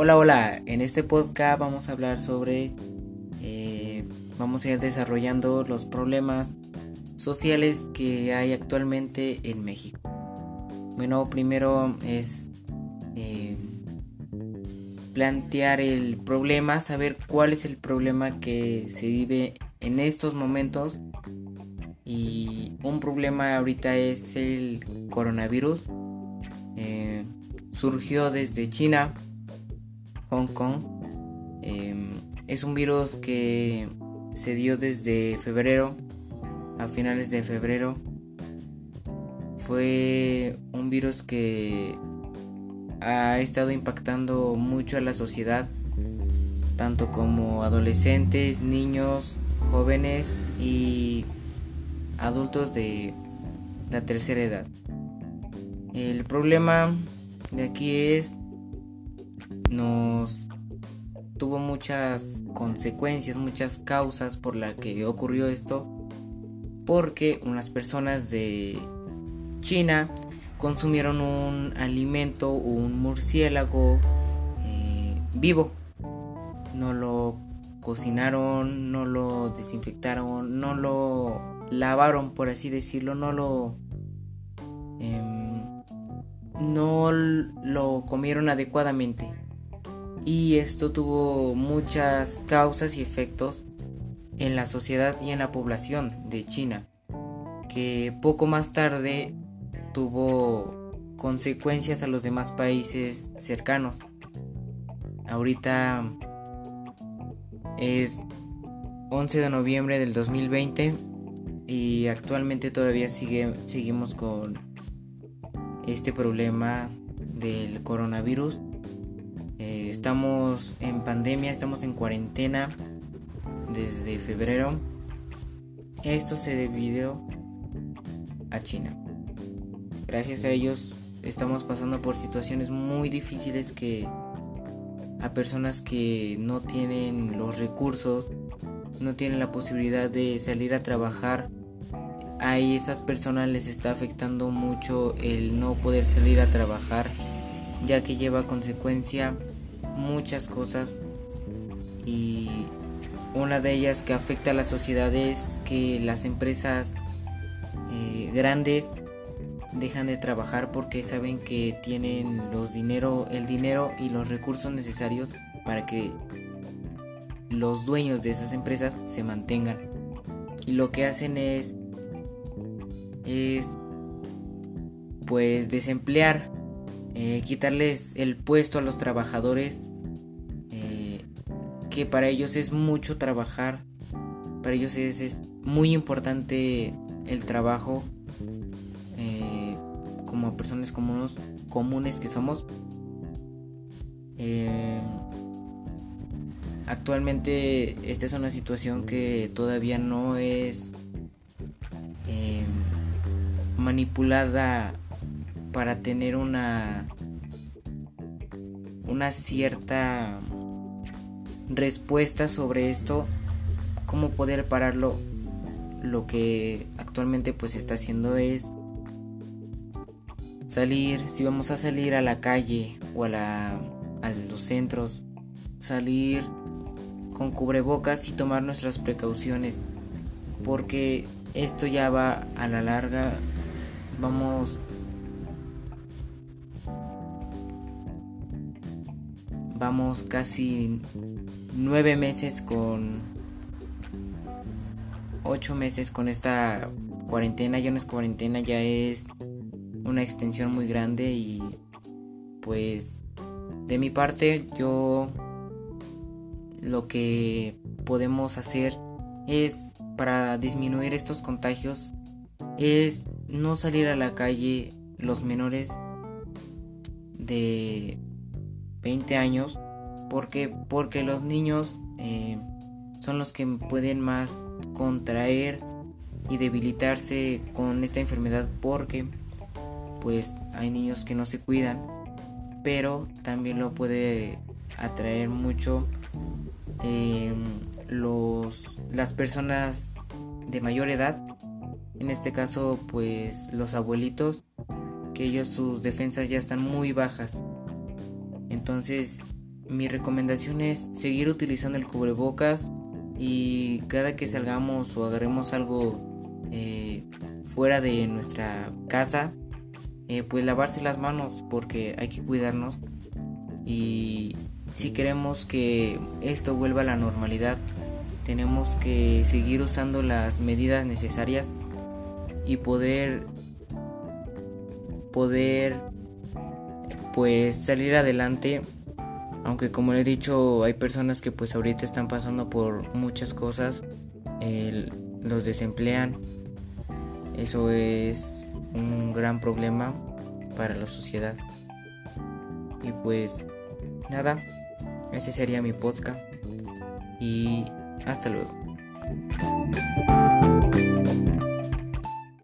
Hola, hola, en este podcast vamos a hablar sobre, eh, vamos a ir desarrollando los problemas sociales que hay actualmente en México. Bueno, primero es eh, plantear el problema, saber cuál es el problema que se vive en estos momentos. Y un problema ahorita es el coronavirus. Eh, surgió desde China, Hong Kong. Em, es un virus que se dio desde febrero, a finales de febrero. Fue un virus que ha estado impactando mucho a la sociedad, tanto como adolescentes, niños, jóvenes y adultos de la tercera edad. El problema de aquí es nos tuvo muchas consecuencias, muchas causas por las que ocurrió esto, porque unas personas de China consumieron un alimento, un murciélago eh, vivo. No lo cocinaron, no lo desinfectaron, no lo lavaron, por así decirlo, no lo... Em, no lo comieron adecuadamente. Y esto tuvo muchas causas y efectos en la sociedad y en la población de China, que poco más tarde tuvo consecuencias a los demás países cercanos. Ahorita es 11 de noviembre del 2020 y actualmente todavía sigue, seguimos con este problema del coronavirus. Eh, estamos en pandemia, estamos en cuarentena desde febrero. Esto se debió a China. Gracias a ellos estamos pasando por situaciones muy difíciles que a personas que no tienen los recursos, no tienen la posibilidad de salir a trabajar, a esas personas les está afectando mucho el no poder salir a trabajar, ya que lleva a consecuencia muchas cosas y una de ellas que afecta a la sociedad es que las empresas eh, grandes dejan de trabajar porque saben que tienen los dinero, el dinero y los recursos necesarios para que los dueños de esas empresas se mantengan. Y lo que hacen es es pues desemplear, eh, quitarles el puesto a los trabajadores, eh, que para ellos es mucho trabajar, para ellos es, es muy importante el trabajo como personas comunes, comunes que somos. Eh, actualmente esta es una situación que todavía no es eh, manipulada para tener una una cierta respuesta sobre esto cómo poder pararlo lo que actualmente pues está haciendo es salir, si vamos a salir a la calle o a, la, a los centros, salir con cubrebocas y tomar nuestras precauciones, porque esto ya va a la larga, vamos. Vamos casi nueve meses con ocho meses con esta cuarentena. Ya no es cuarentena ya es una extensión muy grande y pues de mi parte yo lo que podemos hacer es para disminuir estos contagios es no salir a la calle los menores de 20 años porque porque los niños eh, son los que pueden más contraer y debilitarse con esta enfermedad porque pues hay niños que no se cuidan, pero también lo puede atraer mucho em, los, las personas de mayor edad, en este caso pues los abuelitos, que ellos sus defensas ya están muy bajas. Entonces mi recomendación es seguir utilizando el cubrebocas y cada que salgamos o agarremos algo eh, fuera de nuestra casa, eh, pues lavarse las manos porque hay que cuidarnos y si queremos que esto vuelva a la normalidad, tenemos que seguir usando las medidas necesarias y poder poder pues salir adelante. Aunque como le he dicho hay personas que pues ahorita están pasando por muchas cosas los desemplean. Eso es un gran problema para la sociedad. Y pues nada ese sería mi podcast. Y hasta luego